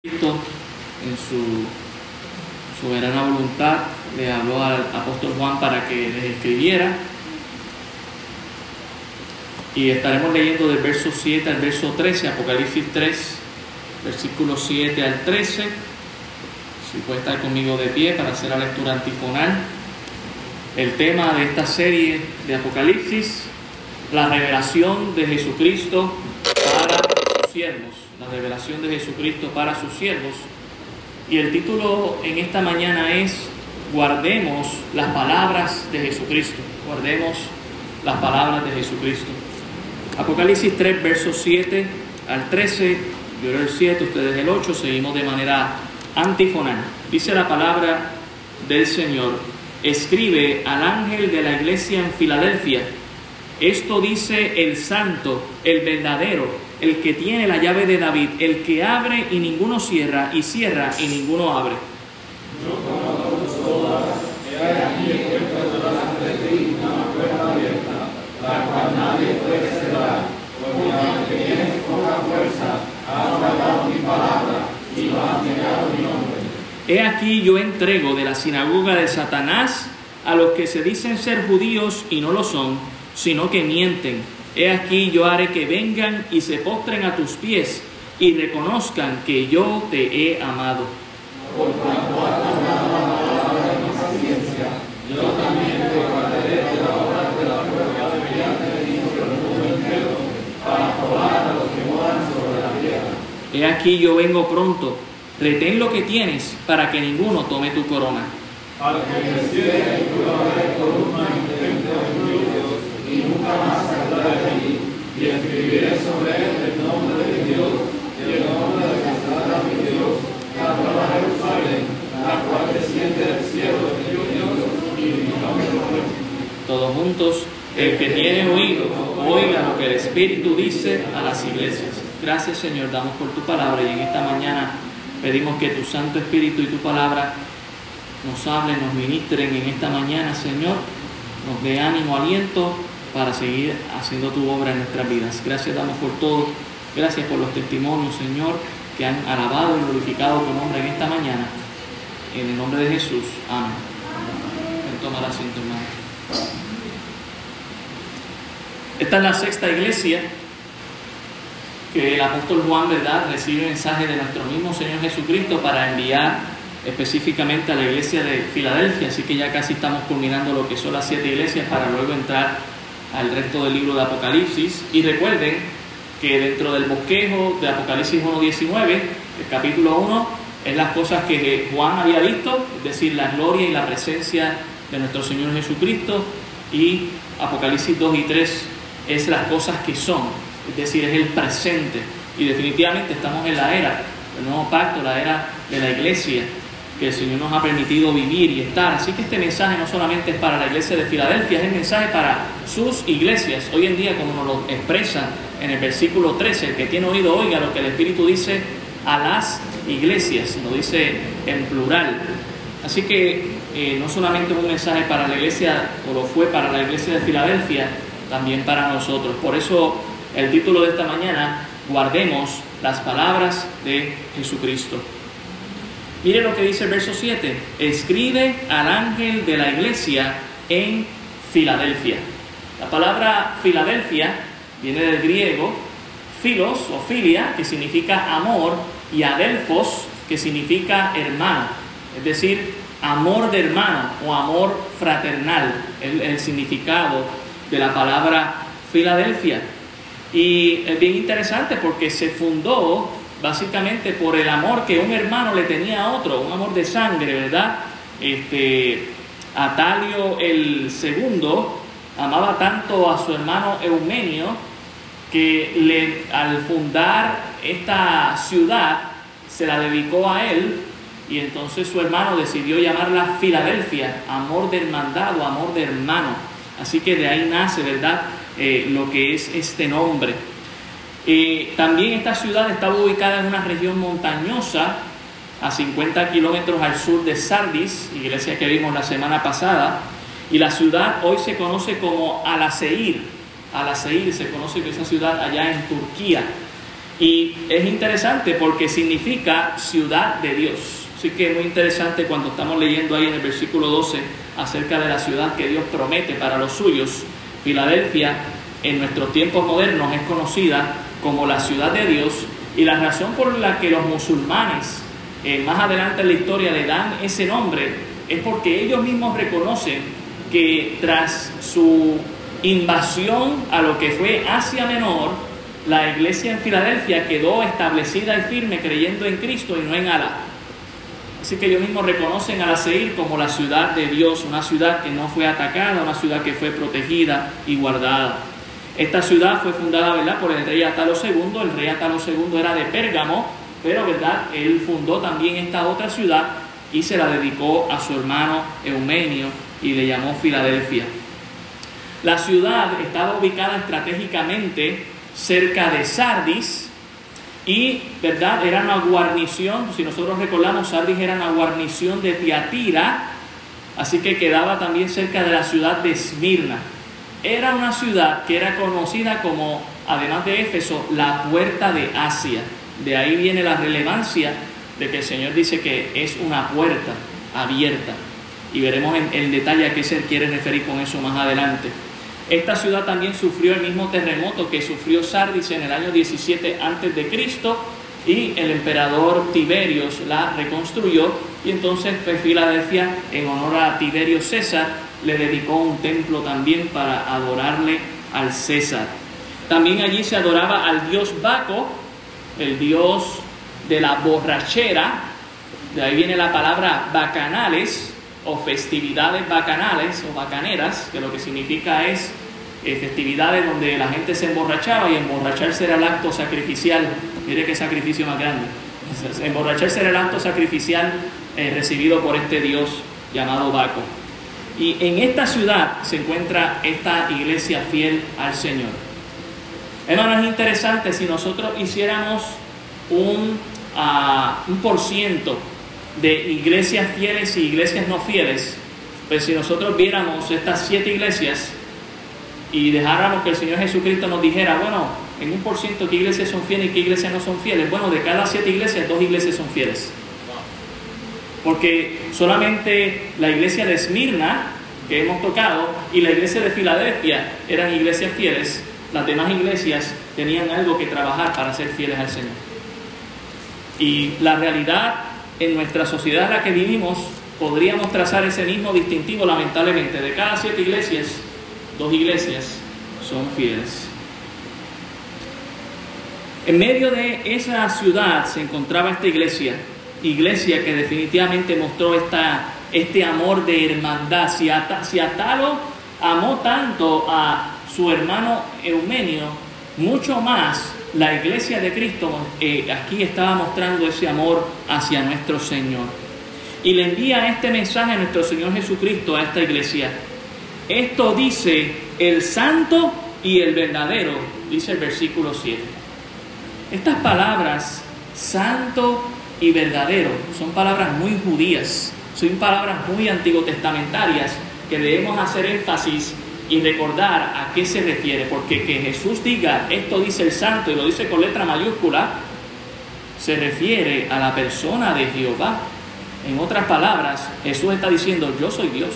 Cristo en su soberana voluntad le habló al apóstol Juan para que les escribiera. Y estaremos leyendo del verso 7 al verso 13, Apocalipsis 3, versículo 7 al 13. Si puede estar conmigo de pie para hacer la lectura antifonal. El tema de esta serie de Apocalipsis, la revelación de Jesucristo para sus siervos la revelación de Jesucristo para sus siervos. Y el título en esta mañana es Guardemos las palabras de Jesucristo. Guardemos las palabras de Jesucristo. Apocalipsis 3, versos 7 al 13. Yo era el 7, ustedes el 8. Seguimos de manera antifonal. Dice la palabra del Señor. Escribe al ángel de la iglesia en Filadelfia. Esto dice el santo, el verdadero el que tiene la llave de David, el que abre y ninguno cierra, y cierra y ninguno abre. He aquí yo entrego de la sinagoga de Satanás a los que se dicen ser judíos y no lo son, sino que mienten He aquí yo haré que vengan y se postren a tus pies y reconozcan que yo te he amado. Por cuanto has amado la de mi paciencia, yo también te guardaré de la obra de la prueba de brillante venido del mundo entero, para probar a los que moran sobre la tierra. He aquí yo vengo pronto, retén lo que tienes, para que ninguno tome tu corona. Para que el y tu corona intento de sobre el nombre de Dios el nombre de Dios, la la del cielo de Dios. Todos juntos, el que tiene oído, oiga lo que el Espíritu dice a las iglesias. Gracias Señor, damos por tu palabra y en esta mañana pedimos que tu Santo Espíritu y tu palabra nos hablen, nos ministren en esta mañana, Señor, nos dé ánimo, aliento para seguir haciendo tu obra en nuestras vidas. Gracias damos por todo. Gracias por los testimonios, Señor, que han alabado y glorificado tu nombre en esta mañana. En el nombre de Jesús. Amén. Toma asiento, hermano. Esta es la sexta iglesia que el apóstol Juan, ¿verdad?, recibe mensaje de nuestro mismo Señor Jesucristo para enviar específicamente a la iglesia de Filadelfia. Así que ya casi estamos culminando lo que son las siete iglesias para luego entrar al resto del libro de Apocalipsis. Y recuerden que dentro del bosquejo de Apocalipsis 1.19, el capítulo 1, es las cosas que Juan había visto, es decir, la gloria y la presencia de nuestro Señor Jesucristo. Y Apocalipsis 2 y 3 es las cosas que son, es decir, es el presente. Y definitivamente estamos en la era del nuevo pacto, la era de la iglesia, que el Señor nos ha permitido vivir y estar. Así que este mensaje no solamente es para la iglesia de Filadelfia, es el mensaje para sus iglesias. Hoy en día, como nos lo expresa en el versículo 13, el que tiene oído oiga lo que el Espíritu dice a las iglesias, lo dice en plural. Así que eh, no solamente un mensaje para la iglesia, o lo fue para la iglesia de Filadelfia, también para nosotros. Por eso el título de esta mañana, guardemos las palabras de Jesucristo. Mire lo que dice el verso 7. Escribe al ángel de la iglesia en Filadelfia. La palabra Filadelfia viene del griego filos o filia, que significa amor, y adelfos, que significa hermano. Es decir, amor de hermano o amor fraternal, el, el significado de la palabra Filadelfia. Y es bien interesante porque se fundó básicamente por el amor que un hermano le tenía a otro, un amor de sangre, ¿verdad? Este, Atalio el segundo amaba tanto a su hermano Eumenio que al fundar esta ciudad se la dedicó a él y entonces su hermano decidió llamarla Filadelfia, amor de hermandad o amor de hermano. Así que de ahí nace, ¿verdad? Eh, lo que es este nombre. Eh, también esta ciudad estaba ubicada en una región montañosa, a 50 kilómetros al sur de Sardis, iglesia que vimos la semana pasada, y la ciudad hoy se conoce como Alaseir. Alaseir se conoce que esa ciudad allá en Turquía. Y es interesante porque significa ciudad de Dios. Así que es muy interesante cuando estamos leyendo ahí en el versículo 12 acerca de la ciudad que Dios promete para los suyos. Filadelfia en nuestros tiempos modernos es conocida como la ciudad de Dios y la razón por la que los musulmanes eh, más adelante en la historia le dan ese nombre es porque ellos mismos reconocen que tras su invasión a lo que fue Asia Menor, la iglesia en Filadelfia quedó establecida y firme creyendo en Cristo y no en Alá. Así que ellos mismos reconocen a la Seir como la ciudad de Dios, una ciudad que no fue atacada, una ciudad que fue protegida y guardada. Esta ciudad fue fundada ¿verdad? por el rey Atalo II. El rey Atalo II era de Pérgamo, pero ¿verdad? él fundó también esta otra ciudad y se la dedicó a su hermano Eumenio y le llamó Filadelfia. La ciudad estaba ubicada estratégicamente cerca de Sardis y, ¿verdad? Era una guarnición, si nosotros recordamos, Sardis era una guarnición de Tiatira, así que quedaba también cerca de la ciudad de Esmirna. Era una ciudad que era conocida como, además de Éfeso, la puerta de Asia. De ahí viene la relevancia de que el Señor dice que es una puerta abierta. Y veremos en, en detalle a qué se quiere referir con eso más adelante. Esta ciudad también sufrió el mismo terremoto que sufrió Sardis en el año 17 antes de Cristo y el emperador Tiberios la reconstruyó y entonces pues, Filadelfia en honor a Tiberio César le dedicó un templo también para adorarle al César. También allí se adoraba al dios Baco, el dios de la borrachera, de ahí viene la palabra bacanales, o festividades bacanales o bacaneras, que lo que significa es eh, festividades donde la gente se emborrachaba y emborracharse era el acto sacrificial. Mire qué sacrificio más grande. Emborracharse era el acto sacrificial eh, recibido por este Dios llamado Baco. Y en esta ciudad se encuentra esta iglesia fiel al Señor. Hermanos, es interesante si nosotros hiciéramos un, uh, un por ciento de iglesias fieles y iglesias no fieles, pues si nosotros viéramos estas siete iglesias y dejáramos que el Señor Jesucristo nos dijera, bueno, en un por ciento qué iglesias son fieles y qué iglesias no son fieles, bueno, de cada siete iglesias, dos iglesias son fieles. Porque solamente la iglesia de Esmirna, que hemos tocado, y la iglesia de Filadelfia eran iglesias fieles, las demás iglesias tenían algo que trabajar para ser fieles al Señor. Y la realidad en nuestra sociedad en la que vivimos podríamos trazar ese mismo distintivo, lamentablemente. De cada siete iglesias, dos iglesias son fieles. En medio de esa ciudad se encontraba esta iglesia, iglesia que definitivamente mostró esta, este amor de hermandad. Si, si Atalo amó tanto a su hermano Eumenio, mucho más la iglesia de Cristo eh, aquí estaba mostrando ese amor hacia nuestro Señor. Y le envía este mensaje a nuestro Señor Jesucristo a esta iglesia. Esto dice el santo y el verdadero, dice el versículo 7. Estas palabras, santo y verdadero, son palabras muy judías, son palabras muy antiguo-testamentarias que debemos hacer énfasis y recordar a qué se refiere, porque que Jesús diga esto dice el santo y lo dice con letra mayúscula, se refiere a la persona de Jehová. En otras palabras, Jesús está diciendo, yo soy Dios,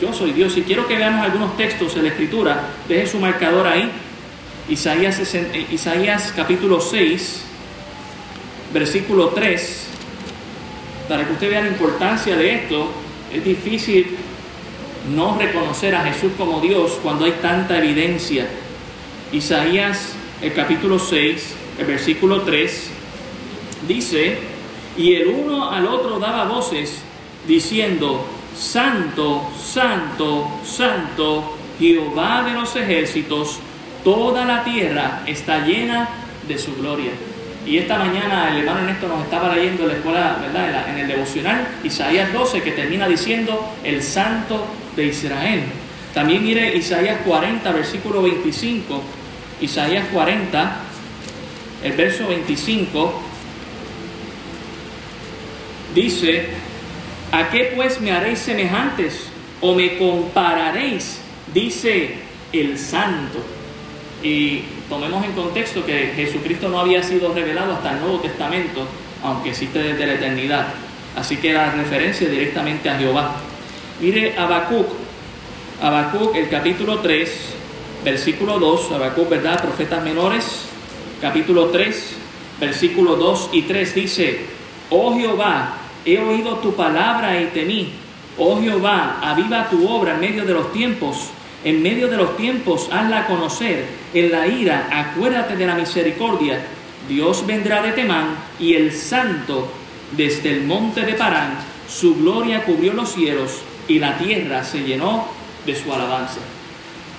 yo soy Dios. Y quiero que veamos algunos textos en la Escritura, deje su marcador ahí, Isaías, Isaías capítulo 6, versículo 3, para que usted vea la importancia de esto. Es difícil no reconocer a Jesús como Dios cuando hay tanta evidencia. Isaías, el capítulo 6, el versículo 3, dice, y el uno al otro daba voces diciendo, Santo, Santo, Santo, Jehová de los ejércitos, toda la tierra está llena de su gloria. Y esta mañana el hermano Ernesto nos estaba leyendo en la escuela, ¿verdad? En, el devocional, Isaías 12, que termina diciendo, el Santo de Israel. También mire Isaías 40, versículo 25. Isaías 40, el verso 25, dice, ¿a qué pues me haréis semejantes o me compararéis? Dice el santo. Y tomemos en contexto que Jesucristo no había sido revelado hasta el Nuevo Testamento, aunque existe desde la eternidad. Así que la referencia directamente a Jehová. Mire Habacuc, Habacuc, el capítulo 3, versículo 2, Habacuc, ¿verdad? Profetas menores, capítulo 3, versículo 2 y 3 dice, oh Jehová, he oído tu palabra y temí. Oh Jehová, aviva tu obra en medio de los tiempos. En medio de los tiempos, hazla conocer. En la ira, acuérdate de la misericordia. Dios vendrá de Temán y el santo desde el monte de Parán. Su gloria cubrió los cielos y la tierra se llenó de su alabanza.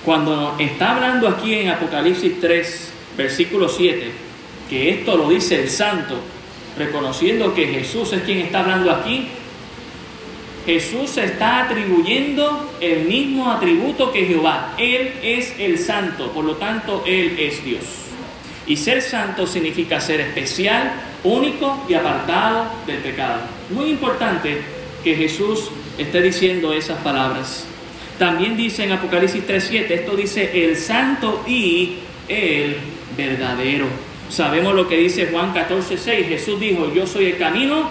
Cuando está hablando aquí en Apocalipsis 3, versículo 7, que esto lo dice el santo, reconociendo que Jesús es quien está hablando aquí, Jesús está atribuyendo el mismo atributo que Jehová. Él es el santo, por lo tanto, Él es Dios. Y ser santo significa ser especial, único y apartado del pecado. Muy importante que Jesús esté diciendo esas palabras. También dice en Apocalipsis 3.7, esto dice el santo y el verdadero. Sabemos lo que dice Juan 14.6, Jesús dijo, yo soy el camino,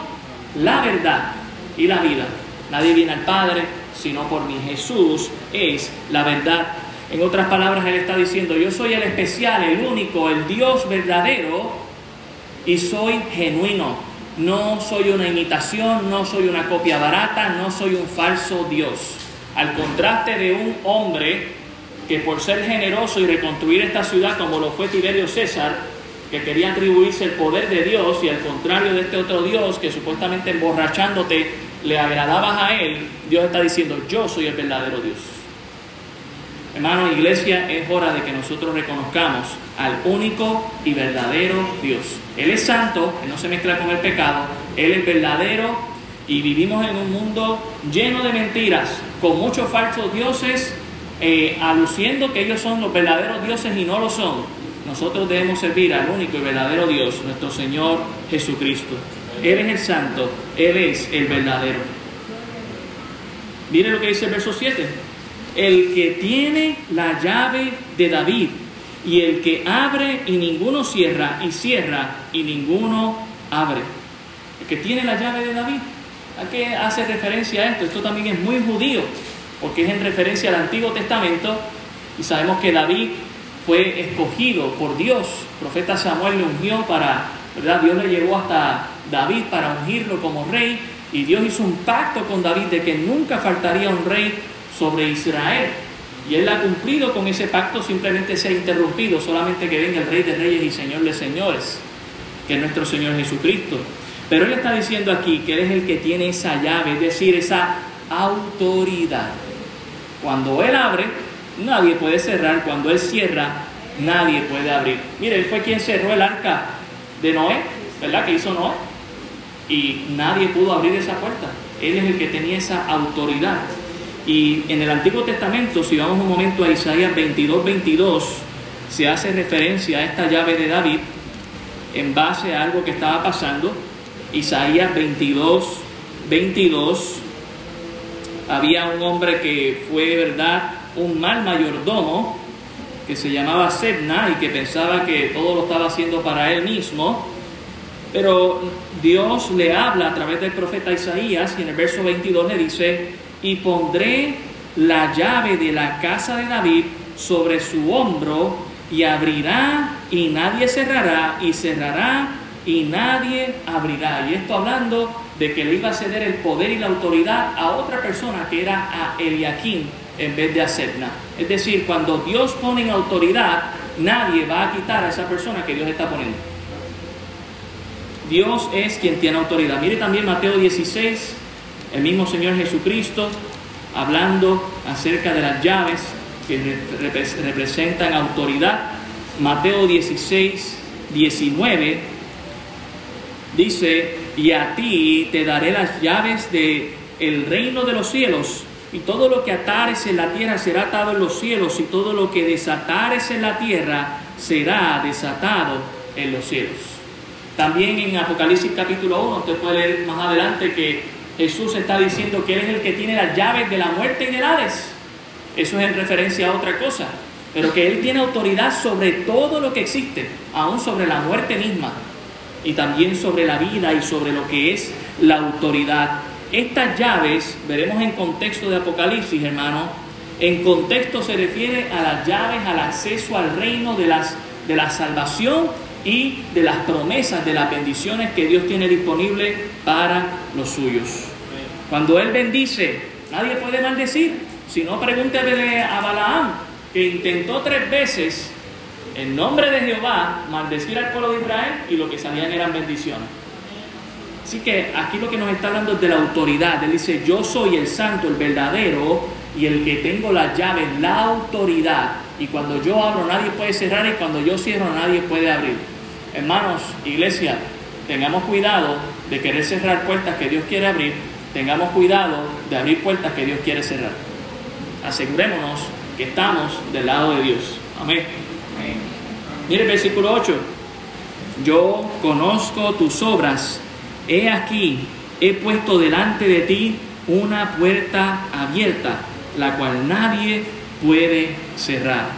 la verdad y la vida. Nadie viene al Padre sino por mí. Jesús es la verdad. En otras palabras, Él está diciendo, yo soy el especial, el único, el Dios verdadero y soy genuino. No soy una imitación, no soy una copia barata, no soy un falso Dios. Al contraste de un hombre que por ser generoso y reconstruir esta ciudad como lo fue Tiberio César, que quería atribuirse el poder de Dios y al contrario de este otro Dios que supuestamente emborrachándote le agradabas a Él, Dios está diciendo, yo soy el verdadero Dios. Hermano, iglesia, es hora de que nosotros reconozcamos al único y verdadero Dios. Él es santo, Él no se mezcla con el pecado, Él es verdadero y vivimos en un mundo lleno de mentiras, con muchos falsos dioses, eh, aluciendo que ellos son los verdaderos dioses y no lo son. Nosotros debemos servir al único y verdadero Dios, nuestro Señor Jesucristo. Él es el santo, Él es el verdadero. Mire lo que dice el verso 7. El que tiene la llave de David y el que abre y ninguno cierra y cierra y ninguno abre. El que tiene la llave de David. ¿A qué hace referencia a esto? Esto también es muy judío, porque es en referencia al Antiguo Testamento y sabemos que David fue escogido por Dios. El profeta Samuel le ungió para, ¿verdad? Dios le llevó hasta David para ungirlo como rey y Dios hizo un pacto con David de que nunca faltaría un rey sobre Israel. Y él ha cumplido con ese pacto, simplemente se ha interrumpido, solamente que venga el rey de reyes y señor de señores, que es nuestro Señor Jesucristo. Pero él está diciendo aquí que él es el que tiene esa llave, es decir, esa autoridad. Cuando él abre, nadie puede cerrar, cuando él cierra, nadie puede abrir. Mire, él fue quien cerró el arca de Noé, ¿verdad? Que hizo Noé y nadie pudo abrir esa puerta. Él es el que tenía esa autoridad. Y en el Antiguo Testamento, si vamos un momento a Isaías 22, 22, se hace referencia a esta llave de David en base a algo que estaba pasando. Isaías 22, 22, había un hombre que fue, verdad, un mal mayordomo, que se llamaba Sebna y que pensaba que todo lo estaba haciendo para él mismo pero Dios le habla a través del profeta Isaías y en el verso 22 le dice, y pondré la llave de la casa de David sobre su hombro y abrirá y nadie cerrará y cerrará y nadie abrirá. Y esto hablando de que le iba a ceder el poder y la autoridad a otra persona que era a Eliakim en vez de a Sedna. Es decir, cuando Dios pone en autoridad, nadie va a quitar a esa persona que Dios está poniendo. Dios es quien tiene autoridad. Mire también Mateo 16, el mismo Señor Jesucristo, hablando acerca de las llaves que representan autoridad. Mateo 16, 19 dice, y a ti te daré las llaves de el reino de los cielos, y todo lo que atares en la tierra será atado en los cielos, y todo lo que desatares en la tierra será desatado en los cielos. También en Apocalipsis capítulo 1, usted puede leer más adelante que Jesús está diciendo que Él es el que tiene las llaves de la muerte y del Hades. Eso es en referencia a otra cosa. pero que Él tiene autoridad sobre todo lo que existe, aún sobre la muerte misma, y también sobre la vida y sobre lo que es la autoridad. Estas llaves, veremos en contexto de Apocalipsis, hermano, en contexto se refiere a las llaves al acceso al reino de, las, de la salvación y de las promesas, de las bendiciones que Dios tiene disponible para los suyos. Cuando Él bendice, nadie puede maldecir. Si no, pregúntele a Balaam, que intentó tres veces en nombre de Jehová maldecir al pueblo de Israel y lo que salían eran bendiciones. Así que aquí lo que nos está hablando es de la autoridad. Él dice, yo soy el santo, el verdadero, y el que tengo las llaves, la autoridad. Y cuando yo abro nadie puede cerrar y cuando yo cierro nadie puede abrir. Hermanos, iglesia, tengamos cuidado de querer cerrar puertas que Dios quiere abrir. Tengamos cuidado de abrir puertas que Dios quiere cerrar. Asegurémonos que estamos del lado de Dios. Amén. Mire el versículo 8. Yo conozco tus obras. He aquí, he puesto delante de ti una puerta abierta, la cual nadie puede cerrar.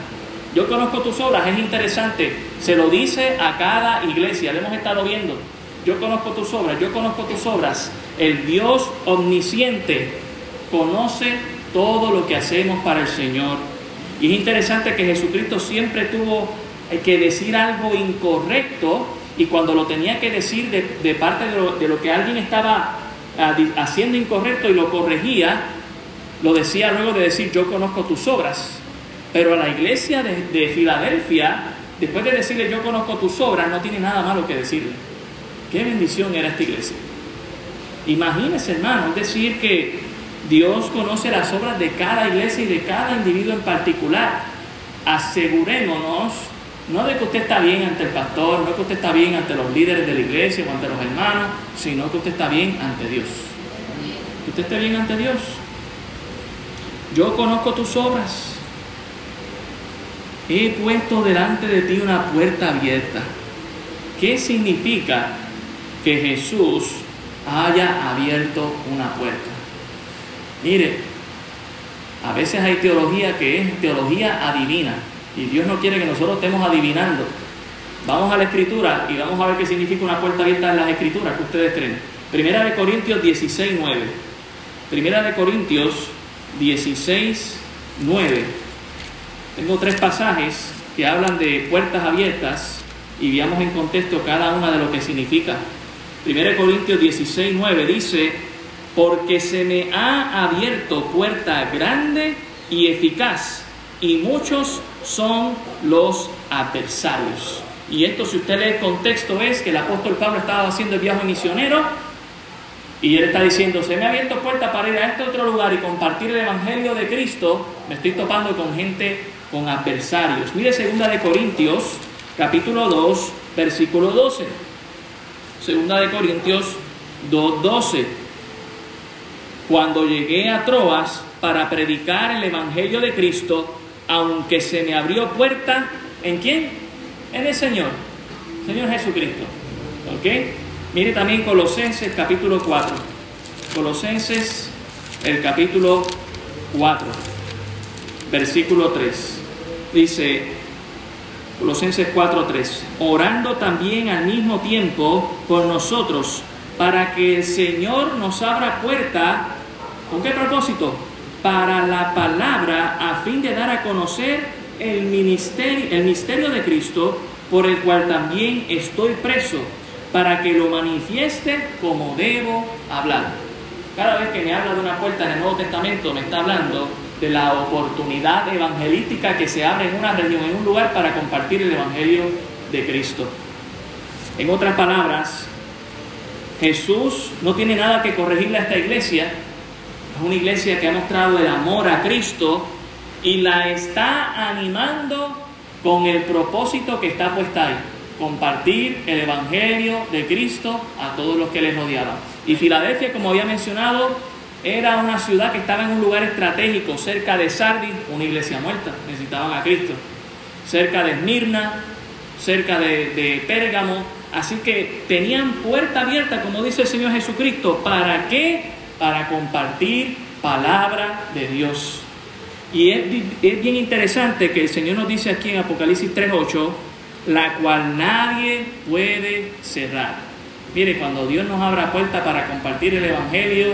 Yo conozco tus obras, es interesante. Se lo dice a cada iglesia, lo hemos estado viendo. Yo conozco tus obras, yo conozco tus obras. El Dios omnisciente conoce todo lo que hacemos para el Señor. Y es interesante que Jesucristo siempre tuvo que decir algo incorrecto y cuando lo tenía que decir de, parte de lo, que alguien estaba ah, haciendo incorrecto y lo corregía, lo decía luego de decir yo conozco tus obras. Pero a la iglesia de, de Filadelfia, después de decirle yo conozco tus obras, no tiene nada malo que decirle. Qué bendición era esta iglesia. Imagínese, hermano, decir que Dios conoce las obras de cada iglesia y de cada individuo en particular. Asegurémonos, no de que usted está bien ante el pastor, no que usted está bien ante los líderes de la iglesia o ante los hermanos, sino que usted está bien ante Dios. Que usted esté bien ante Dios. Yo conozco tus obras. He puesto delante de ti una puerta abierta. ¿Qué significa que Jesús haya abierto una puerta? Mire, a veces hay teología que es teología adivina y Dios no quiere que nosotros estemos adivinando. Vamos a la escritura y vamos a ver qué significa una puerta abierta en las escrituras que ustedes creen. Primera de Corintios 16, 9. Primera de Corintios 16, 9. Tengo tres pasajes que hablan de puertas abiertas y veamos en contexto cada una de lo que significa. Primera de Corintios 16, 9 dice, porque se me ha abierto puerta grande y eficaz, y muchos son los adversarios. Y esto, si usted lee el contexto, es que el apóstol Pablo estaba haciendo el viaje misionero y él está diciendo, se me ha abierto puerta para ir a este otro lugar y compartir el Evangelio de Cristo, me estoy topando con gente, con adversarios. Mire segunda de Corintios, capítulo 2, versículo 12. Segunda de Corintios 2, 12 cuando llegué a Troas para predicar el Evangelio de Cristo, aunque se me abrió puerta, ¿en quién? En el Señor, Señor Jesucristo. ¿Ok? Mire también Colosenses capítulo 4. Colosenses el capítulo 4, versículo 3. Dice, Colosenses 4, 3, orando también al mismo tiempo por nosotros, para que el Señor nos abra puerta ¿Con qué propósito? Para la palabra a fin de dar a conocer el, ministerio, el misterio de Cristo por el cual también estoy preso, para que lo manifieste como debo hablar. Cada vez que me habla de una puerta en el Nuevo Testamento, me está hablando de la oportunidad evangelística que se abre en una región, en un lugar para compartir el Evangelio de Cristo. En otras palabras, Jesús no tiene nada que corregirle a esta iglesia, es una iglesia que ha mostrado el amor a Cristo y la está animando con el propósito que está puesta ahí, compartir el Evangelio de Cristo a todos los que les rodeaban. Y Filadelfia, como había mencionado, era una ciudad que estaba en un lugar estratégico, cerca de Sardis, una iglesia muerta, necesitaban a Cristo, cerca de Esmirna, cerca de, de Pérgamo, así que tenían puerta abierta, como dice el Señor Jesucristo, ¿para qué? Para compartir palabra de Dios. Y es, bien interesante que el Señor nos dice aquí en Apocalipsis 3.8, la cual nadie puede cerrar. Mire, cuando Dios nos abra puerta para compartir el Evangelio,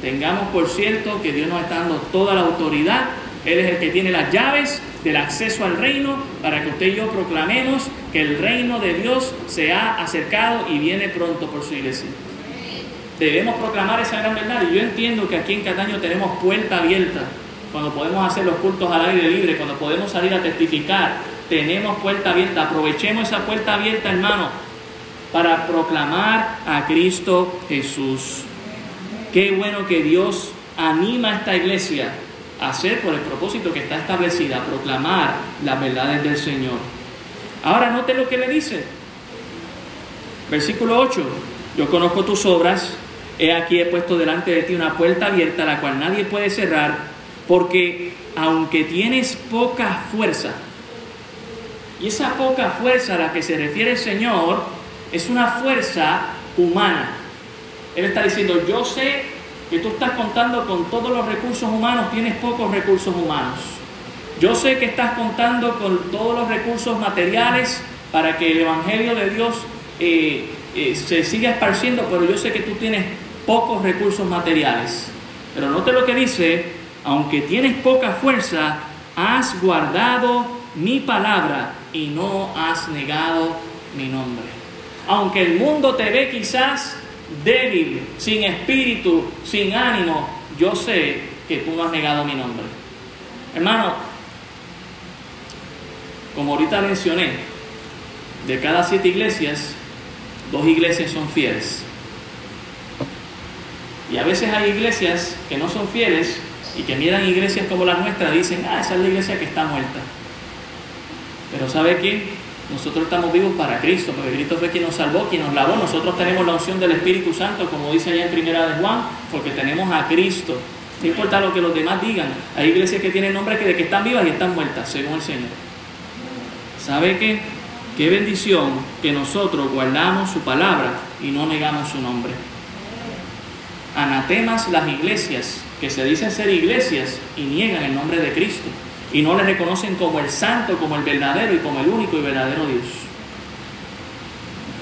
tengamos por cierto que Dios nos está dando toda la autoridad. Él es el que tiene las llaves del acceso al reino para que usted y yo proclamemos que el reino de Dios se ha acercado y viene pronto por su iglesia. Debemos proclamar esa gran verdad. Y yo entiendo que aquí en Cataño tenemos puerta abierta cuando podemos hacer los cultos al aire libre, cuando podemos salir a testificar, tenemos puerta abierta. Aprovechemos esa puerta abierta, hermano, para proclamar a Cristo Jesús. Qué bueno que Dios anima a esta iglesia a hacer por el propósito que está establecida, proclamar las verdades del Señor. Ahora note lo que le dice. Versículo 8. Yo conozco tus obras, he aquí he puesto delante de ti una puerta abierta, la cual nadie puede cerrar, porque aunque tienes poca fuerza, y esa poca fuerza a la que se refiere el Señor es una fuerza humana. Él está diciendo, yo sé que tú estás contando con todos los recursos humanos, tienes pocos recursos humanos. Yo sé que estás contando con todos los recursos materiales para que el Evangelio de Dios eh, eh, se siga esparciendo, pero yo sé que tú tienes pocos recursos materiales. Pero note lo que dice, aunque tienes poca fuerza, has guardado mi palabra y no has negado mi nombre. Aunque el mundo te ve quizás débil, sin espíritu, sin ánimo, yo sé que tú no has negado mi nombre. Hermano, como ahorita mencioné, de cada siete iglesias, dos iglesias son fieles. Y a veces hay iglesias que no son fieles y que miran iglesias como la nuestra dicen, ah, esa es la iglesia que está muerta. Pero ¿sabe qué? Nosotros estamos vivos para Cristo, porque Cristo fue quien nos salvó, quien nos lavó. Nosotros tenemos la unción del Espíritu Santo, como dice allá en Primera de Juan, porque tenemos a Cristo. No importa lo que los demás digan. Hay iglesias que tienen nombre que de que están vivas y están muertas, según el Señor. ¿Sabe qué? Qué bendición que nosotros guardamos su palabra y no negamos su nombre. Anatemas las iglesias que se dicen ser iglesias y niegan el nombre de Cristo y no le reconocen como el santo, como el verdadero y como el único y verdadero Dios.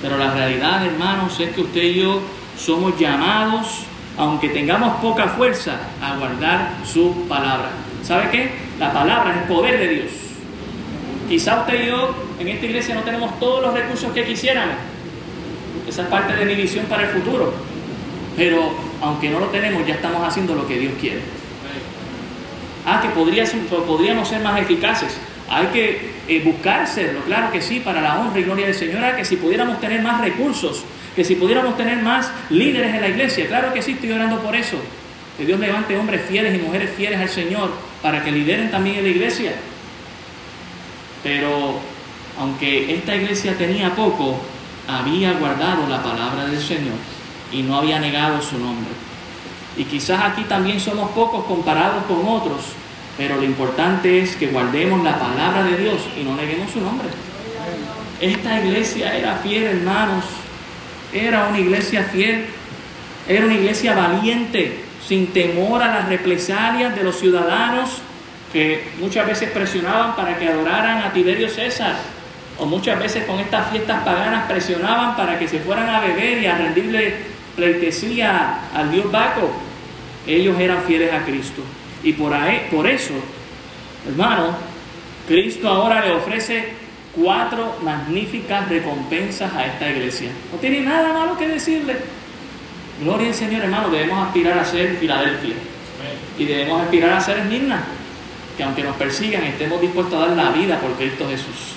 Pero la realidad, hermanos, es que usted y yo somos llamados, aunque tengamos poca fuerza, a guardar su palabra. ¿Sabe qué? La palabra es el poder de Dios. Quizá usted y yo en esta iglesia no tenemos todos los recursos que quisiéramos. Esa es parte de mi visión para el futuro. Pero aunque no lo tenemos, ya estamos haciendo lo que Dios quiere. Ah, que podríamos ser más eficaces. Hay que eh, buscar serlo, claro que sí, para la honra y gloria del Señor. Ah, que si pudiéramos tener más recursos, que si pudiéramos tener más líderes en la iglesia, claro que sí, estoy orando por eso. Que Dios levante hombres fieles y mujeres fieles al Señor para que lideren también en la iglesia. Pero aunque esta iglesia tenía poco, había guardado la palabra del Señor y no había negado su nombre. Y quizás aquí también somos pocos comparados con otros, pero lo importante es que guardemos la palabra de Dios y no neguemos su nombre. Esta iglesia era fiel, hermanos. Era una iglesia fiel. Era una iglesia valiente, sin temor a las represalias de los ciudadanos que muchas veces presionaban para que adoraran a Tiberio César. O muchas veces con estas fiestas paganas presionaban para que se fueran a beber y a rendirle pleitesía al dios Baco. Ellos eran fieles a Cristo. Y por, ahí, por eso, hermano, Cristo ahora le ofrece cuatro magníficas recompensas a esta iglesia. No tiene nada malo que decirle. Gloria al Señor, hermano, debemos aspirar a ser Filadelfia. Y debemos aspirar a ser Esmirna. Que aunque nos persigan, estemos dispuestos a dar la vida por Cristo Jesús.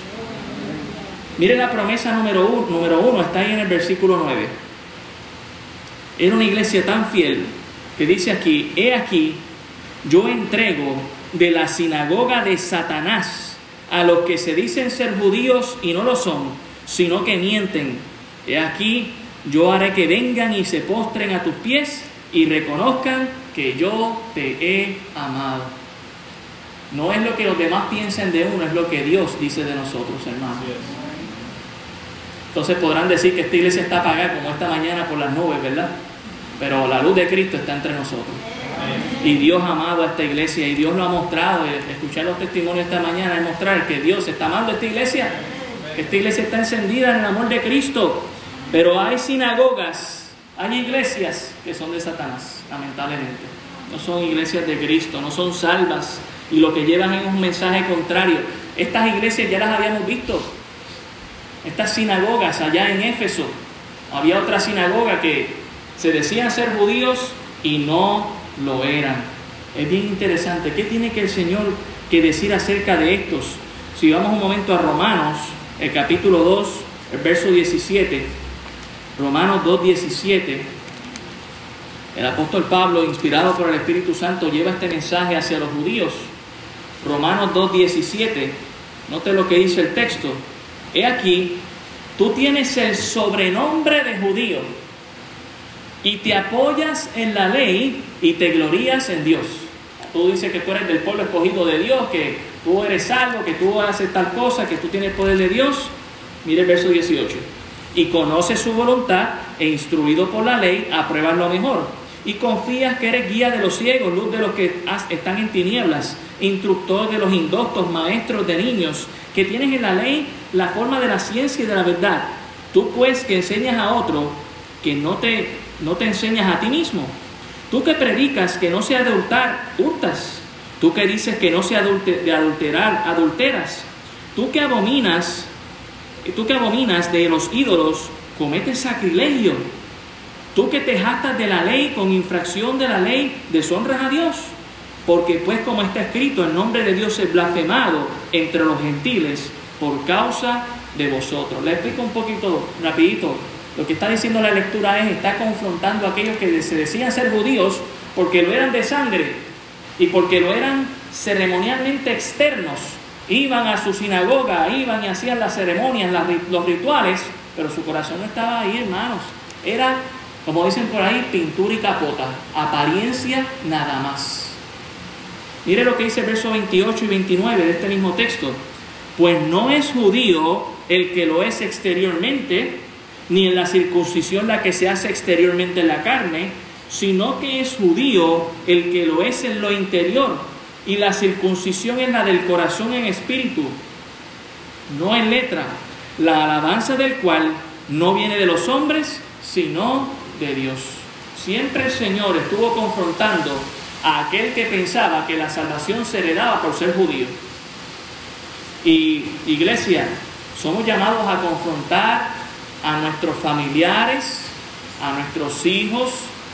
Mire la promesa número uno, número uno, está ahí en el versículo 9. Era una iglesia tan fiel que dice aquí, he aquí, yo entrego de la sinagoga de Satanás a los que se dicen ser judíos y no lo son, sino que mienten. He aquí, yo haré que vengan y se postren a tus pies y reconozcan que yo te he amado. No es lo que los demás piensen de uno, es lo que Dios dice de nosotros, hermanos. Entonces podrán decir que esta iglesia está apagada como esta mañana por las nubes, ¿verdad? Pero la luz de Cristo está entre nosotros. Y Dios ha amado a esta iglesia y Dios lo ha mostrado. Escuchar los testimonios esta mañana es mostrar que Dios está amando a esta iglesia, que esta iglesia está encendida en el amor de Cristo. Pero hay sinagogas, hay iglesias que son de Satanás, lamentablemente. No son iglesias de Cristo, no son salvas y lo que llevan es un mensaje contrario. Estas iglesias ya las habíamos visto. Estas sinagogas allá en Éfeso, había otra sinagoga que se decían ser judíos y no lo eran. Es bien interesante. ¿Qué tiene que el Señor que decir acerca de estos? Si vamos un momento a Romanos, el capítulo 2, el verso 17. Romanos 2, 17. El apóstol Pablo, inspirado por el Espíritu Santo, lleva este mensaje hacia los judíos. Romanos 2, 17. Note lo que dice el texto. He aquí, tú tienes el sobrenombre de judío y te apoyas en la ley y te glorías en Dios. Tú dices que tú eres del pueblo escogido de Dios, que tú eres salvo, que tú haces tal cosa, que tú tienes poder de Dios. Mire el verso 18. Y conoces su voluntad e instruido por la ley, apruebas lo mejor. Y confías que eres guía de los ciegos, luz de los que están en tinieblas, instructor de los indoctos, maestros de niños, que tienes en la ley la forma de la ciencia y de la verdad. Tú pues que enseñas a otro, que no te, no te enseñas a ti mismo. Tú que predicas que no se adultar, hurtas. Tú que dices que no se de adulterar, adulteras. Tú que abominas, tú que abominas de los ídolos, cometes sacrilegio. Tú que te jactas de la ley con infracción de la ley, deshonras a Dios. Porque pues como está escrito, el nombre de Dios es blasfemado entre los gentiles por causa de vosotros. Le explico un poquito rapidito. Lo que está diciendo la lectura es, está confrontando a aquellos que se decían ser judíos porque lo eran de sangre y porque lo eran ceremonialmente externos. Iban a su sinagoga, iban y hacían las ceremonias, los rituales, pero su corazón no estaba ahí, hermanos. Era, como dicen por ahí, pintura y capota, apariencia nada más. Mire lo que dice el verso 28 y 29 de este mismo texto. Pues no es judío el que lo es exteriormente, ni en la circuncisión la que se hace exteriormente en la carne, sino que es judío el que lo es en lo interior, y la circuncisión es la del corazón en espíritu, no en letra, la alabanza del cual no viene de los hombres, sino de Dios. Siempre el Señor estuvo confrontando a aquel que pensaba que la salvación se heredaba por ser judío. Y iglesia, somos llamados a confrontar a nuestros familiares, a nuestros hijos,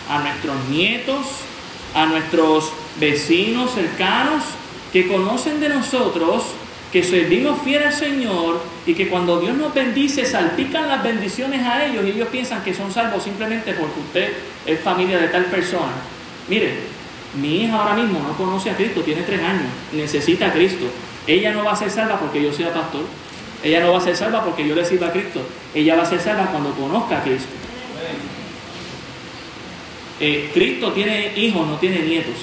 a nuestros nietos, a nuestros vecinos cercanos que conocen de nosotros, que servimos fiel al Señor y que cuando Dios nos bendice salpican las bendiciones a ellos y ellos piensan que son salvos simplemente porque usted es familia de tal persona. Mire, mi hija ahora mismo no conoce a Cristo, tiene tres años, necesita a Cristo. Ella no va a ser salva porque yo sea pastor. Ella no va a ser salva porque yo le sirva a Cristo. Ella va a ser salva cuando conozca a Cristo. Eh, Cristo tiene hijos, no tiene nietos.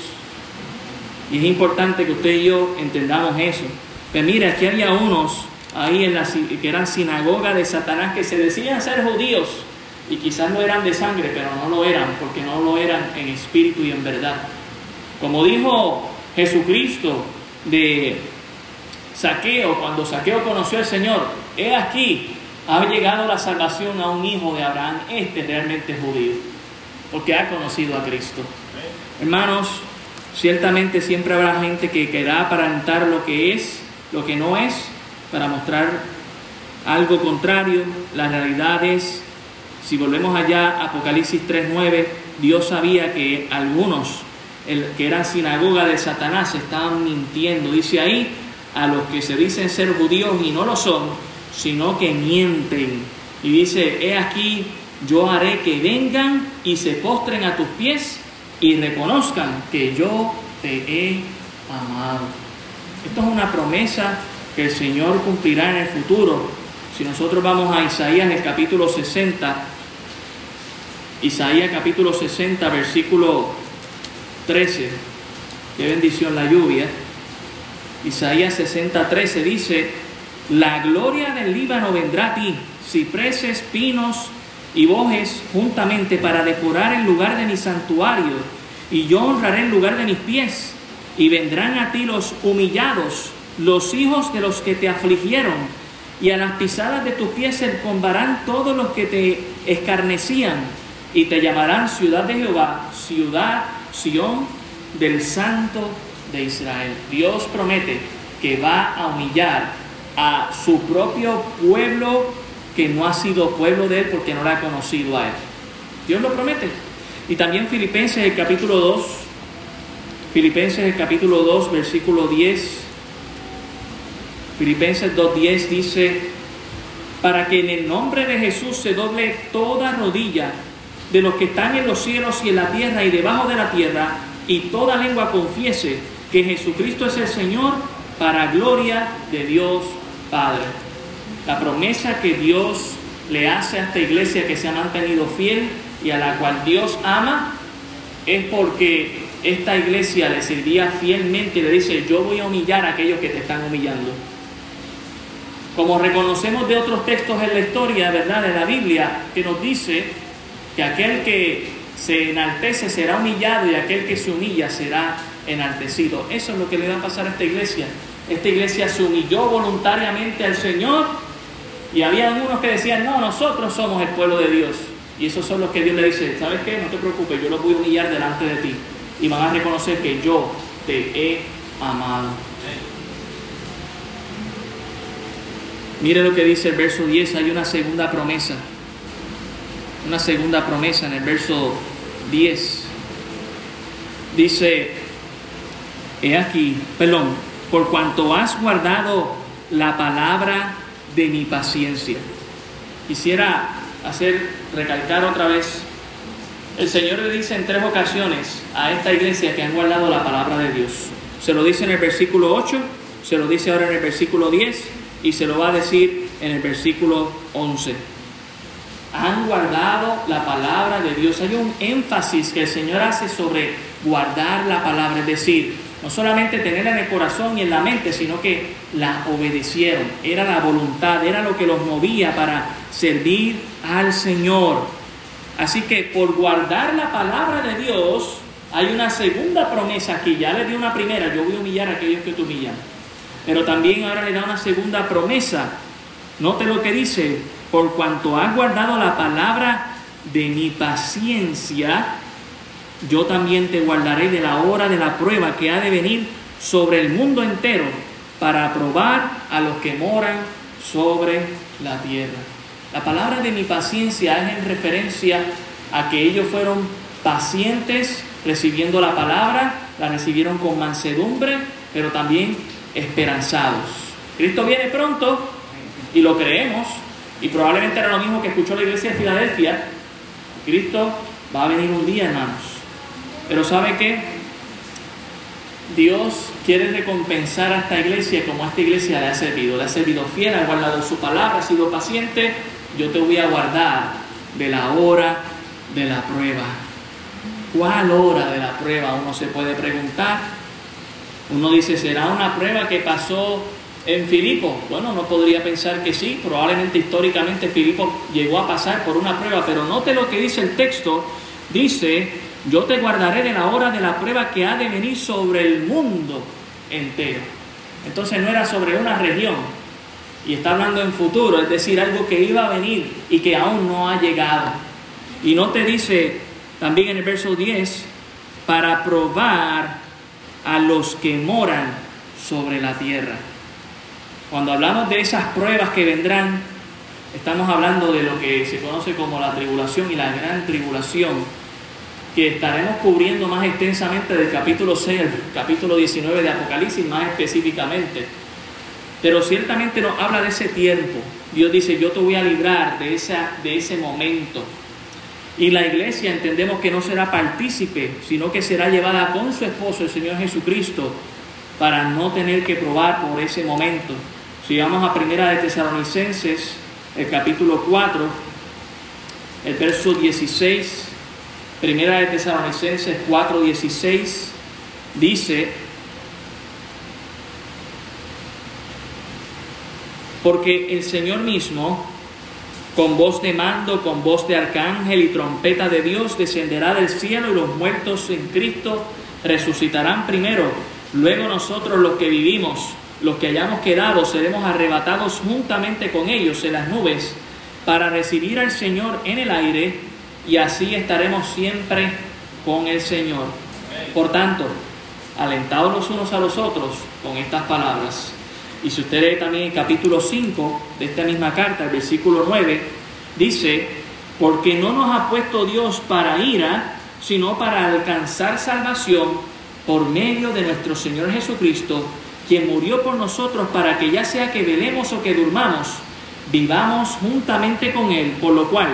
Y es importante que usted y yo entendamos eso. Pero mire, aquí había unos ahí en la, que eran sinagoga de Satanás que se decían ser judíos y quizás no eran de sangre, pero no lo eran porque no lo eran en espíritu y en verdad. Como dijo Jesucristo de Saqueo, cuando Saqueo conoció al Señor, he aquí, ha llegado la salvación a un hijo de Abraham, este realmente judío, porque ha conocido a Cristo. Hermanos, ciertamente siempre habrá gente que querrá aparentar lo que es, lo que no es, para mostrar algo contrario. La realidad es, si volvemos allá, Apocalipsis 3.9, Dios sabía que algunos el, que era sinagoga de Satanás, estaban mintiendo. Dice ahí, a los que se dicen ser judíos y no lo son, sino que mienten. Y dice, he aquí, yo haré que vengan y se postren a tus pies y reconozcan que yo te he amado. Esto es una promesa que el Señor cumplirá en el futuro. Si nosotros vamos a Isaías, el capítulo 60, Isaías capítulo 60, versículo 13. Qué bendición la lluvia. Isaías 60, 13 dice, la gloria del Líbano vendrá a ti, cipreses, pinos y bojes juntamente para decorar el lugar de mi santuario, y yo honraré el lugar de mis pies, y vendrán a ti los humillados, los hijos de los que te afligieron, y a las pisadas de tus pies se combarán todos los que te escarnecían, y te llamarán ciudad de Jehová, ciudad, Sión del Santo de Israel. Dios promete que va a humillar a su propio pueblo que no ha sido pueblo de él porque no lo ha conocido a él. Dios lo promete. Y también Filipenses el capítulo 2, Filipenses el capítulo 2, versículo 10. Filipenses 2.10 dice, para que en el nombre de Jesús se doble toda rodilla de los que están en los cielos y en la tierra y debajo de la tierra, y toda lengua confiese que Jesucristo es el Señor para gloria de Dios Padre. La promesa que Dios le hace a esta iglesia que se ha mantenido fiel y a la cual Dios ama es porque esta iglesia le servía fielmente y le dice, yo voy a humillar a aquellos que te están humillando. Como reconocemos de otros textos en la historia, ¿verdad?, de la Biblia, que nos dice que aquel que se enaltece será humillado y aquel que se humilla será enaltecido. Eso es lo que le va a pasar a esta iglesia. Esta iglesia se humilló voluntariamente al Señor y había algunos que decían, no, nosotros somos el pueblo de Dios. Y esos son los que Dios le dice, ¿sabes qué? No te preocupes, yo los voy a humillar delante de ti. Y van a reconocer que yo te he amado. Mire lo que dice el verso 10, hay una segunda promesa. Una segunda promesa en el verso 10. Dice, he aquí, perdón, por cuanto has guardado la palabra de mi paciencia. Quisiera hacer, recalcar otra vez, el Señor le dice en tres ocasiones a esta iglesia que han guardado la palabra de Dios. Se lo dice en el versículo 8, se lo dice ahora en el versículo 10 y se lo va a decir en el versículo 11. Han guardado la palabra de Dios. Hay un énfasis que el Señor hace sobre guardar la palabra, es decir, no solamente tenerla en el corazón y en la mente, sino que la obedecieron. Era la voluntad, era lo que los movía para servir al Señor. Así que por guardar la palabra de Dios, hay una segunda promesa aquí. Ya le di una primera, yo voy a humillar a aquellos que te humillan. Pero también ahora le da una segunda promesa. Note lo que dice, por cuanto has guardado la palabra de mi paciencia, yo también te guardaré de la hora de la prueba que ha de venir sobre el mundo entero para probar a los que moran sobre la tierra. La palabra de mi paciencia es en referencia a que ellos fueron pacientes recibiendo la palabra, la recibieron con mansedumbre, pero también esperanzados. Cristo viene pronto y lo creemos, y probablemente era lo mismo que escuchó la iglesia de Filadelfia. Cristo va a venir un día, hermanos pero ¿sabe qué? Dios quiere recompensar a esta iglesia como a esta iglesia le ha servido. Le ha servido fiel, ha guardado su palabra, ha sido paciente. Yo te voy a guardar de la hora de la prueba. ¿Cuál hora de la prueba? Uno se puede preguntar. Uno dice, ¿será una prueba que pasó en Filipo? Bueno, no podría pensar que sí. Probablemente históricamente Filipo llegó a pasar por una prueba, pero note lo que dice el texto. Dice, yo te guardaré de la hora de la prueba que ha de venir sobre el mundo entero. Entonces no era sobre una región, y está hablando en futuro, es decir, algo que iba a venir y que aún no ha llegado. Y no te dice también en el verso 10, para probar a los que moran sobre la tierra. Cuando hablamos de esas pruebas que vendrán, estamos hablando de lo que se conoce como la tribulación y la gran tribulación que estaremos cubriendo más extensamente del capítulo 6 al capítulo 19 de Apocalipsis, más específicamente. Pero ciertamente nos habla de ese tiempo. Dios dice, yo te voy a librar de, esa, de ese momento. Y la iglesia entendemos que no será partícipe, sino que será llevada con su esposo, el Señor Jesucristo, para no tener que probar por ese momento. Si vamos a Primera de Tesalonicenses, el capítulo 4, el verso 16 Primera de Tesalonicenses 4:16 dice, porque el Señor mismo, Con voz de mando, con voz de arcángel y trompeta de Dios descenderá del cielo y los muertos en Cristo resucitarán primero. Luego nosotros los que vivimos, los que hayamos quedado, seremos arrebatados juntamente con ellos en las nubes para recibir al Señor en el aire y así estaremos siempre con el Señor. Por tanto, alentados los unos a los otros con estas palabras. Y si usted lee también el capítulo 5 de esta misma carta, el versículo 9, dice, porque no nos ha puesto Dios para ira, sino para alcanzar salvación por medio de nuestro Señor Jesucristo, quien murió por nosotros para que ya sea que velemos o que durmamos, vivamos juntamente con Él, por lo cual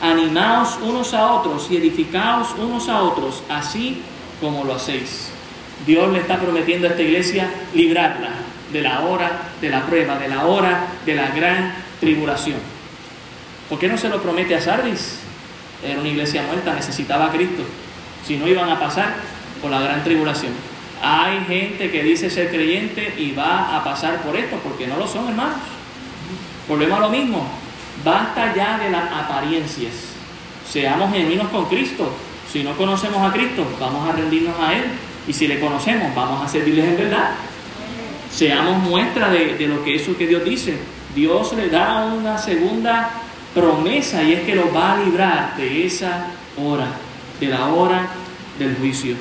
animaos unos a otros y edificaos unos a otros, así como lo hacéis. Dios le está prometiendo a esta iglesia librarla de la hora de la prueba, de la hora de la gran tribulación. ¿Por qué no se lo promete a Sardis? Era una iglesia muerta, necesitaba a Cristo. Si no iban a pasar por la gran tribulación. Hay gente que dice ser creyente y va a pasar por esto porque no lo son, hermanos. Volvemos a lo mismo. Basta ya de las apariencias. Seamos genuinos con Cristo. Si no conocemos a Cristo, vamos a rendirnos a Él. Y si le conocemos, vamos a servirles en verdad. Seamos muestra de, de lo que eso que Dios dice. Dios le da una segunda promesa y es que lo va a librar de esa hora, de la hora del juicio.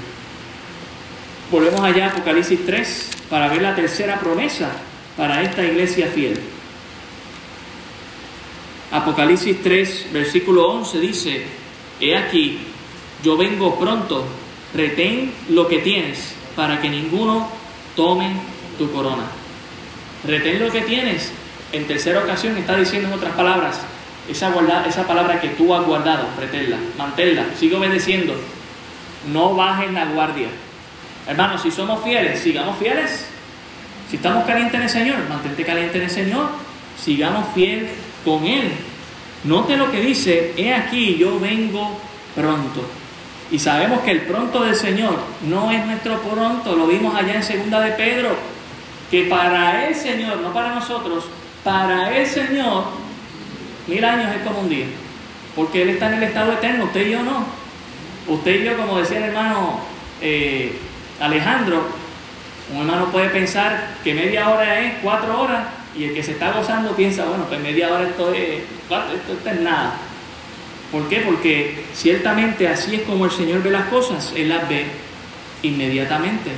Volvemos allá a Apocalipsis 3 para ver la tercera promesa para esta iglesia fiel. Apocalipsis 3, versículo 11 dice, He aquí, yo vengo pronto, retén lo que tienes para que ninguno tome tu corona. Retén lo que tienes. En tercera ocasión está diciendo en otras palabras, esa, esa palabra que tú has guardado, reténla, manténla, sigue obedeciendo, no bajes la guardia. Hermanos, si somos fieles, sigamos fieles. Si estamos calientes en el Señor, mantente caliente en el Señor. Sigamos fieles con Él. Note lo que dice, he aquí, yo vengo pronto. Y sabemos que el pronto del Señor no es nuestro pronto, lo vimos allá en segunda de Pedro, que para el Señor, no para nosotros, para el Señor, mil años es como un día, porque Él está en el estado eterno, usted y yo no. Usted y yo, como decía el hermano eh, Alejandro, un hermano puede pensar que media hora es cuatro horas y el que se está gozando piensa, bueno, pues media hora esto es, nada. ¿Por qué? Porque ciertamente así es como el Señor ve las cosas, Él las ve inmediatamente.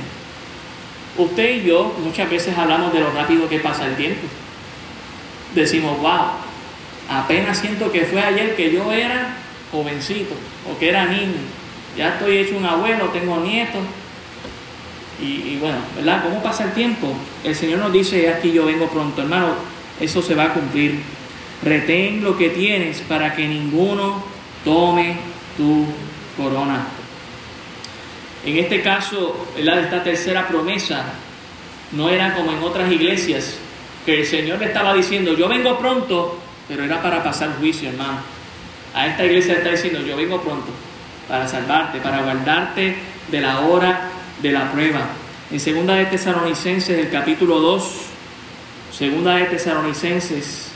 Usted y yo muchas veces hablamos de lo rápido que pasa el tiempo. Decimos, wow, apenas siento que fue ayer que yo era jovencito o que era niño. Ya estoy hecho un abuelo, tengo nietos. Y, bueno, ¿verdad? ¿Cómo pasa el tiempo? El Señor nos dice, aquí yo vengo pronto, hermano, eso se va a cumplir. Retén lo que tienes para que ninguno tome tu corona. En este caso, ¿verdad? esta tercera promesa no era como en otras iglesias, que el Señor le estaba diciendo, yo vengo pronto, pero era para pasar juicio, hermano. A esta iglesia le está diciendo, yo vengo pronto para salvarte, para guardarte de la hora de la prueba. En segunda de Tesalonicenses, el capítulo 2, segunda de Tesalonicenses,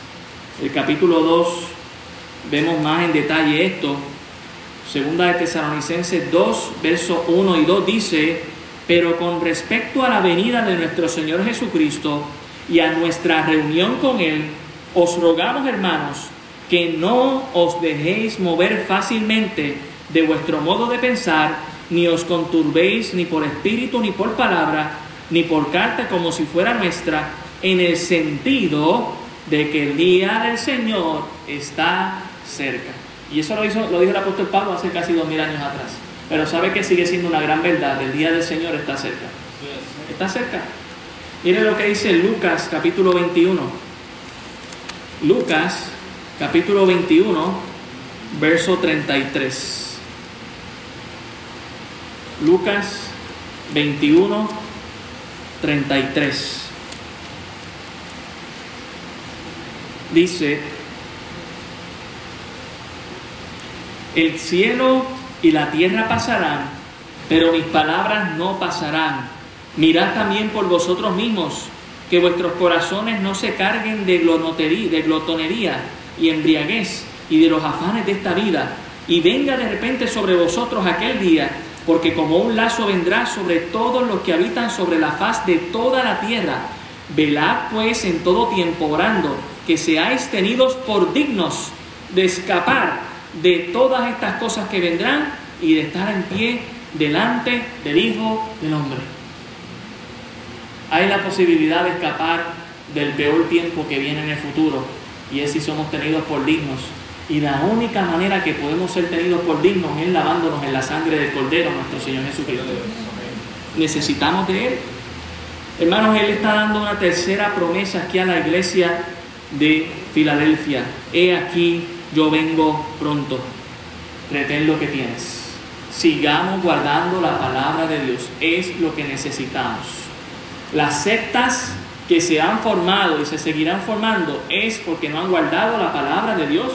el capítulo 2, vemos más en detalle esto. Segunda de Tesalonicenses 2, versos 1 y 2 dice, pero con respecto a la venida de nuestro Señor Jesucristo y a nuestra reunión con Él, os rogamos, hermanos, que no os dejéis mover fácilmente de vuestro modo de pensar, ni os conturbéis ni por espíritu, ni por palabra, ni por carta como si fuera nuestra, en el sentido de que el día del Señor está cerca. Y eso lo, hizo, lo dijo el apóstol Pablo hace casi dos mil años atrás. Pero sabe que sigue siendo una gran verdad, el día del Señor está cerca. Está cerca. Mire lo que dice Lucas capítulo 21. Lucas capítulo 21, verso 33. Lucas 21, 33. Dice, el cielo y la tierra pasarán, pero mis palabras no pasarán. Mirad también por vosotros mismos, que vuestros corazones no se carguen de de glotonería y embriaguez y de los afanes de esta vida, y venga de repente sobre vosotros aquel día, porque como un lazo vendrá sobre todos los que habitan sobre la faz de toda la tierra. Velad pues en todo tiempo orando, que seáis tenidos por dignos de escapar de todas estas cosas que vendrán y de estar en pie delante del Hijo del Hombre. Hay la posibilidad de escapar del peor tiempo que viene en el futuro, y es si somos tenidos por dignos y la única manera que podemos ser tenidos por dignos es lavándonos en la sangre del Cordero, nuestro Señor Jesucristo. Necesitamos de Él. Hermanos, Él está dando una tercera promesa aquí a la iglesia de Filadelfia. He aquí, yo vengo pronto. Retén lo que tienes. Sigamos guardando la palabra de Dios. Es lo que necesitamos. Las sectas que se han formado y se seguirán formando es porque no han guardado la palabra de Dios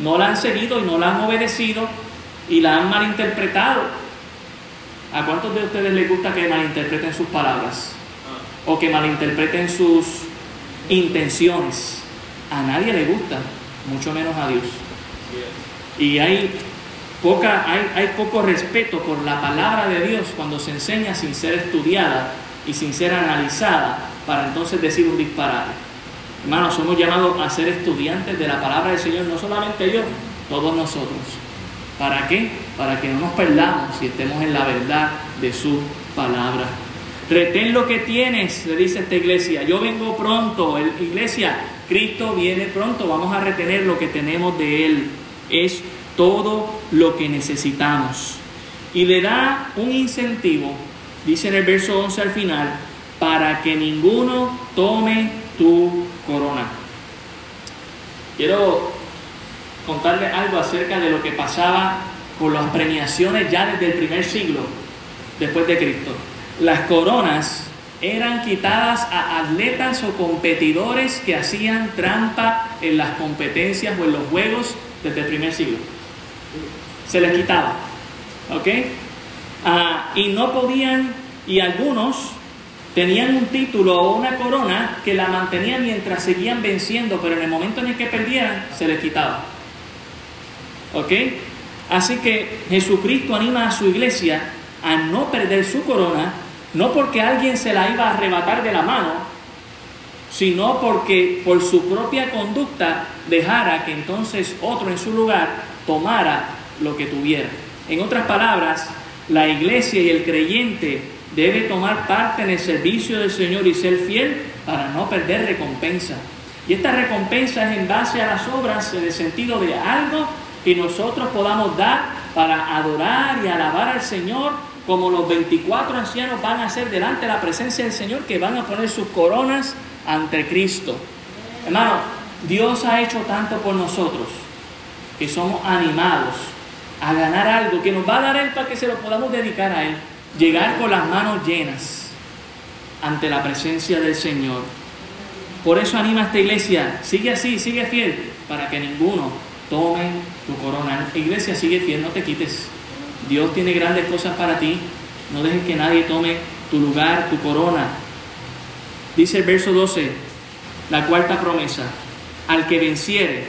no la han seguido y no la han obedecido y la han malinterpretado. ¿A cuántos de ustedes les gusta que malinterpreten sus palabras? O que malinterpreten sus intenciones. A nadie le gusta, mucho menos a Dios. Y hay, poca, hay, hay poco respeto por la palabra de Dios cuando se enseña sin ser estudiada y sin ser analizada para entonces decir un disparate. Hermanos, somos llamados a ser estudiantes de la palabra del Señor, no solamente yo, todos nosotros. ¿Para qué? Para que no nos perdamos y estemos en la verdad de su palabra. Retén lo que tienes, le dice esta iglesia. Yo vengo pronto, iglesia, Cristo viene pronto, vamos a retener lo que tenemos de Él. Es todo lo que necesitamos. Y le da un incentivo, dice en el verso 11 al final, para que ninguno tome tu corona. Quiero contarle algo acerca de lo que pasaba con las premiaciones ya desde el primer siglo después de Cristo. Las coronas eran quitadas a atletas o competidores que hacían trampa en las competencias o en los juegos desde el primer siglo. Se les quitaba. ¿Ok? Ah, y no podían, y algunos tenían un título o una corona que la mantenían mientras seguían venciendo, pero en el momento en el que perdieran, se les quitaba. ¿Ok? Así que Jesucristo anima a su iglesia a no perder su corona, no porque alguien se la iba a arrebatar de la mano, sino porque por su propia conducta dejara que entonces otro en su lugar tomara lo que tuviera. En otras palabras, la iglesia y el creyente debe tomar parte en el servicio del Señor y ser fiel para no perder recompensa. Y esta recompensa es en base a las obras en el sentido de algo que nosotros podamos dar para adorar y alabar al Señor, como los 24 ancianos van a hacer delante de la presencia del Señor, que van a poner sus coronas ante Cristo. Hermano, Dios ha hecho tanto por nosotros que somos animados a ganar algo que nos va a dar Él para que se lo podamos dedicar a Él llegar con las manos llenas ante la presencia del Señor. Por eso anima a esta iglesia, sigue así, sigue fiel, para que ninguno tome tu corona. Iglesia, sigue fiel, no te quites. Dios tiene grandes cosas para ti. No dejes que nadie tome tu lugar, tu corona. Dice el verso 12, la cuarta promesa. Al que venciere,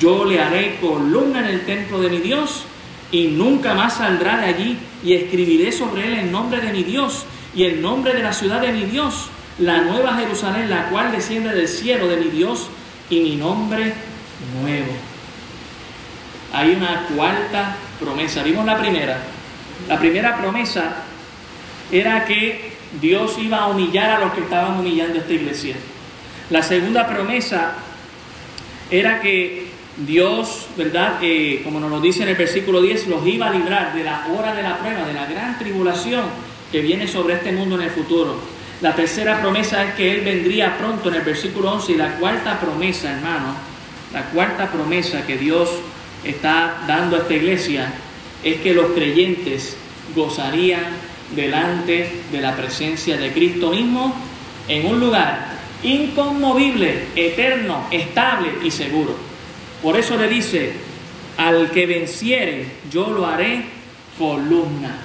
yo le haré columna en el templo de mi Dios y nunca más saldrá de allí y escribiré sobre él el nombre de mi Dios y el nombre de la ciudad de mi Dios, la nueva Jerusalén, la cual desciende del cielo de mi Dios y mi nombre nuevo. Hay una cuarta promesa. Vimos la primera. La primera promesa era que Dios iba a humillar a los que estaban humillando esta iglesia. La segunda promesa era que Dios, ¿verdad? Eh, como nos lo dice en el versículo 10, los iba a librar de la hora de la prueba, de la gran tribulación que viene sobre este mundo en el futuro. La tercera promesa es que Él vendría pronto en el versículo 11 y la cuarta promesa, hermano, la cuarta promesa que Dios está dando a esta iglesia es que los creyentes gozarían delante de la presencia de Cristo mismo en un lugar inconmovible, eterno, estable y seguro. Por eso le dice, al que venciere, yo lo haré columna.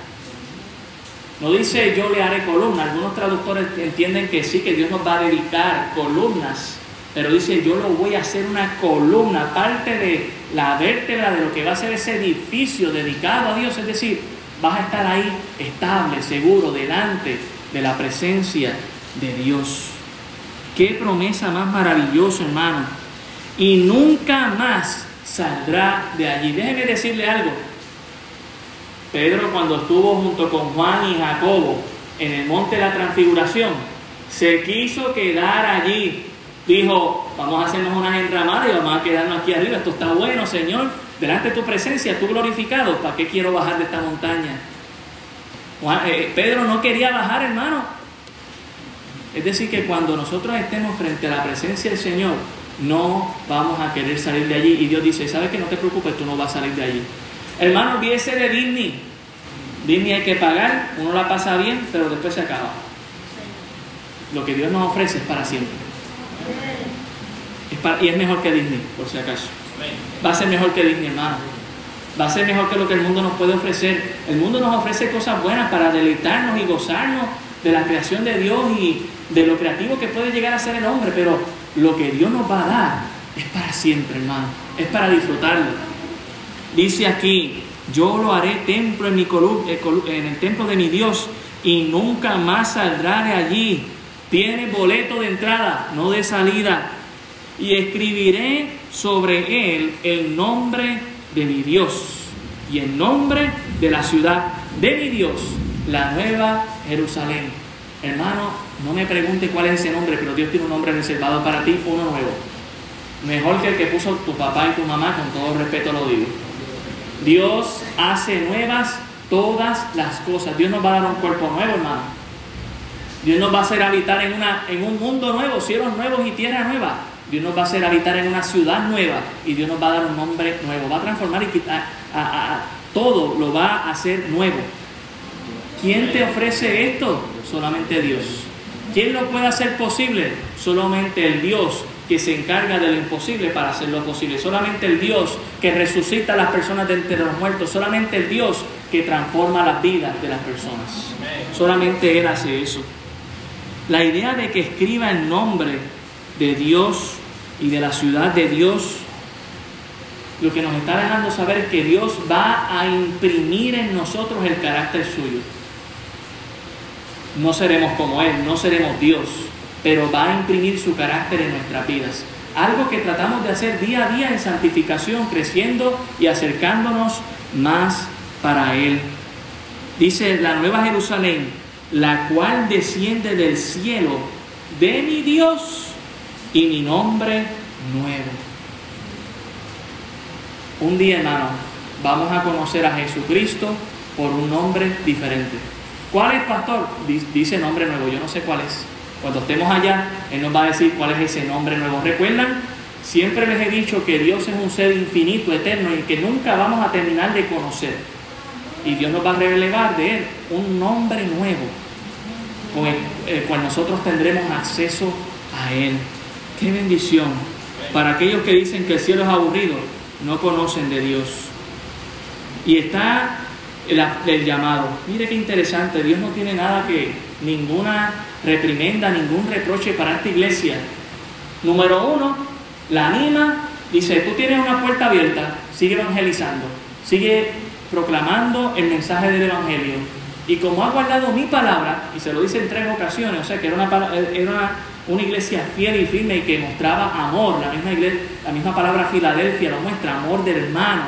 No dice yo le haré columna. Algunos traductores entienden que sí, que Dios nos va a dedicar columnas pero dice, yo lo voy a hacer una columna, parte de la vértebra de lo que va a ser ese edificio dedicado a Dios, es decir, vas a estar ahí estable, seguro, delante de la presencia de Dios. Qué promesa más maravillosa, hermano. Y nunca más saldrá de allí. Déjeme decirle algo. Pedro cuando estuvo junto con Juan y Jacobo en el monte de la transfiguración, se quiso quedar allí. Dijo, vamos a hacernos unas enramadas y vamos a quedarnos aquí arriba. Esto está bueno, Señor. Delante de tu presencia, tú glorificado. ¿Para qué quiero bajar de esta montaña? Eh, Pedro no quería bajar, hermano. Es decir, que cuando nosotros estemos frente a la presencia del Señor, no vamos a querer salir de allí. Y Dios dice, ¿sabes que no te preocupes? Tú no vas a salir de allí. Hermano, olvídese de Disney. Disney hay que pagar, uno la pasa bien, pero después se acaba. Lo que Dios nos ofrece es para siempre. y es mejor que Disney, por si acaso. Va a ser mejor que Disney, hermano. Va a ser mejor que lo que el mundo nos puede ofrecer. El mundo nos ofrece cosas buenas para deleitarnos y gozarnos de la creación de Dios y de lo creativo que puede llegar a ser el hombre, pero lo que Dios nos va a dar es para siempre, hermano. Es para disfrutarlo. Dice aquí, yo lo haré templo en, eh, en el templo de mi Dios y nunca más saldrá de allí. Tiene boleto de entrada, no de salida. Y escribiré sobre él el nombre de mi Dios y el nombre de la ciudad de mi Dios, la nueva Jerusalén. Hermano, no me pregunte cuál es ese nombre, pero Dios tiene un nombre reservado para ti, uno nuevo. Mejor que el que puso tu papá y tu mamá, con todo respeto lo digo. Dios hace nuevas todas las cosas. Dios nos va a dar un cuerpo nuevo, hermano. Dios nos va a hacer habitar en, una, en un mundo nuevo, cielos nuevos y tierra nueva. Dios nos va a hacer habitar en una ciudad nueva y Dios nos va a dar un nombre nuevo. Va a transformar y quitar a, todo, lo va a hacer nuevo. ¿Quién te ofrece esto? Solamente Dios. ¿Quién lo puede hacer posible? Solamente el Dios que se encarga de lo imposible para hacerlo posible. Solamente el Dios que resucita a las personas de entre los muertos. Solamente el Dios que transforma las vidas de las personas. Solamente Él hace eso. La idea de que escriba el nombre de Dios y de la ciudad de Dios, lo que nos está dejando saber es que Dios va a imprimir en nosotros el carácter suyo. No seremos como Él, no seremos Dios, pero va a imprimir su carácter en nuestras vidas. Algo que tratamos de hacer día a día en santificación, creciendo y acercándonos más para Él. Dice la Nueva Jerusalén, la cual desciende del cielo de mi Dios y mi nombre nuevo. Un día, hermano, vamos a conocer a Jesucristo por un nombre diferente. ¿Cuál es, pastor? Dice nombre nuevo, yo no sé cuál es. Cuando estemos allá, Él nos va a decir cuál es ese nombre nuevo. ¿Recuerdan? Siempre les he dicho que Dios es un ser infinito, eterno y que nunca vamos a terminar de conocer. Y Dios nos va a revelar de Él un nombre nuevo con el, cual nosotros tendremos acceso a Él. Qué bendición. Para aquellos que dicen que el cielo es aburrido, no conocen de Dios. Y está el, llamado. Mire qué interesante. Dios no tiene nada que, ninguna reprimenda, ningún reproche para esta iglesia. Número uno, la anima, dice, tú tienes una puerta abierta, sigue evangelizando, sigue proclamando el mensaje del Evangelio. Y como ha guardado mi palabra, y se lo dice en tres ocasiones, o sea que era una, era una, iglesia fiel y firme y que mostraba amor, la misma, iglesia, la misma palabra Filadelfia lo muestra, amor del hermano.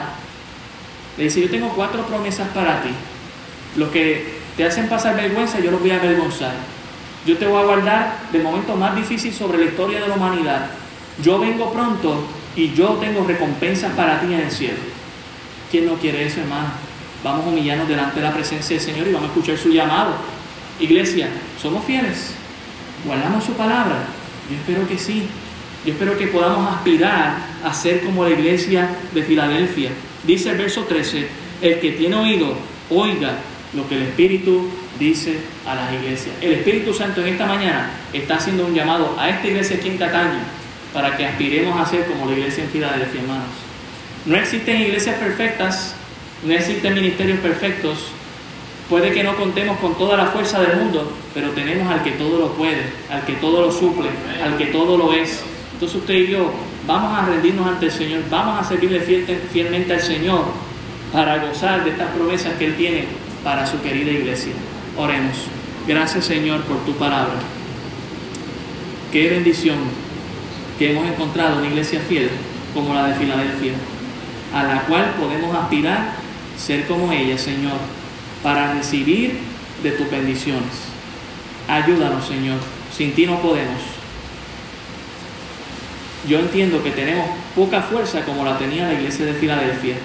Le dice, yo tengo cuatro promesas para ti. Los que te hacen pasar vergüenza, yo los voy a avergonzar. Yo te voy a guardar del momento más difícil sobre la historia de la humanidad. Yo vengo pronto y yo tengo recompensas para ti en el cielo. ¿Quién no quiere eso, hermano? Vamos a humillarnos delante de la presencia del Señor y vamos a escuchar su llamado. Iglesia, ¿somos fieles? ¿Guardamos su palabra? Yo espero que sí. Yo espero que podamos aspirar a ser como la iglesia de Filadelfia. Dice el verso 13, el que tiene oído, oiga lo que el Espíritu dice a las iglesias. El Espíritu Santo en esta mañana está haciendo un llamado a esta iglesia aquí en Cataño para que aspiremos a ser como la iglesia en Filadelfia, hermanos. No existen iglesias perfectas, no existen ministerios perfectos. Puede que no contemos con toda la fuerza del mundo, pero tenemos al que todo lo puede, al que todo lo suple, al que todo lo es. Entonces usted y yo vamos a rendirnos ante el Señor, vamos a servirle fielmente al Señor para gozar de estas promesas que Él tiene para su querida iglesia. Oremos. Gracias Señor por tu palabra. Qué bendición que hemos encontrado una iglesia fiel como la de Filadelfia, a la cual podemos aspirar ser como ella, Señor, para recibir de tus bendiciones. Ayúdanos, Señor. Sin ti no podemos. Yo entiendo que tenemos poca fuerza como la tenía la iglesia de Filadelfia,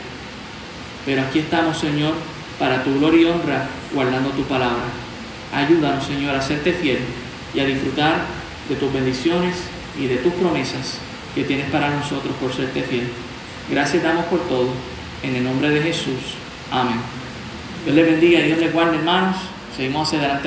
pero aquí estamos, Señor, para tu gloria y honra, guardando tu palabra. Ayúdanos, Señor, a serte fiel y a disfrutar de tus bendiciones y de tus promesas que tienes para nosotros por serte fiel. Gracias damos por todo. En el nombre de Jesús. Amén. Dios les bendiga y Dios les guarde, hermanos. Seguimos hacia adelante.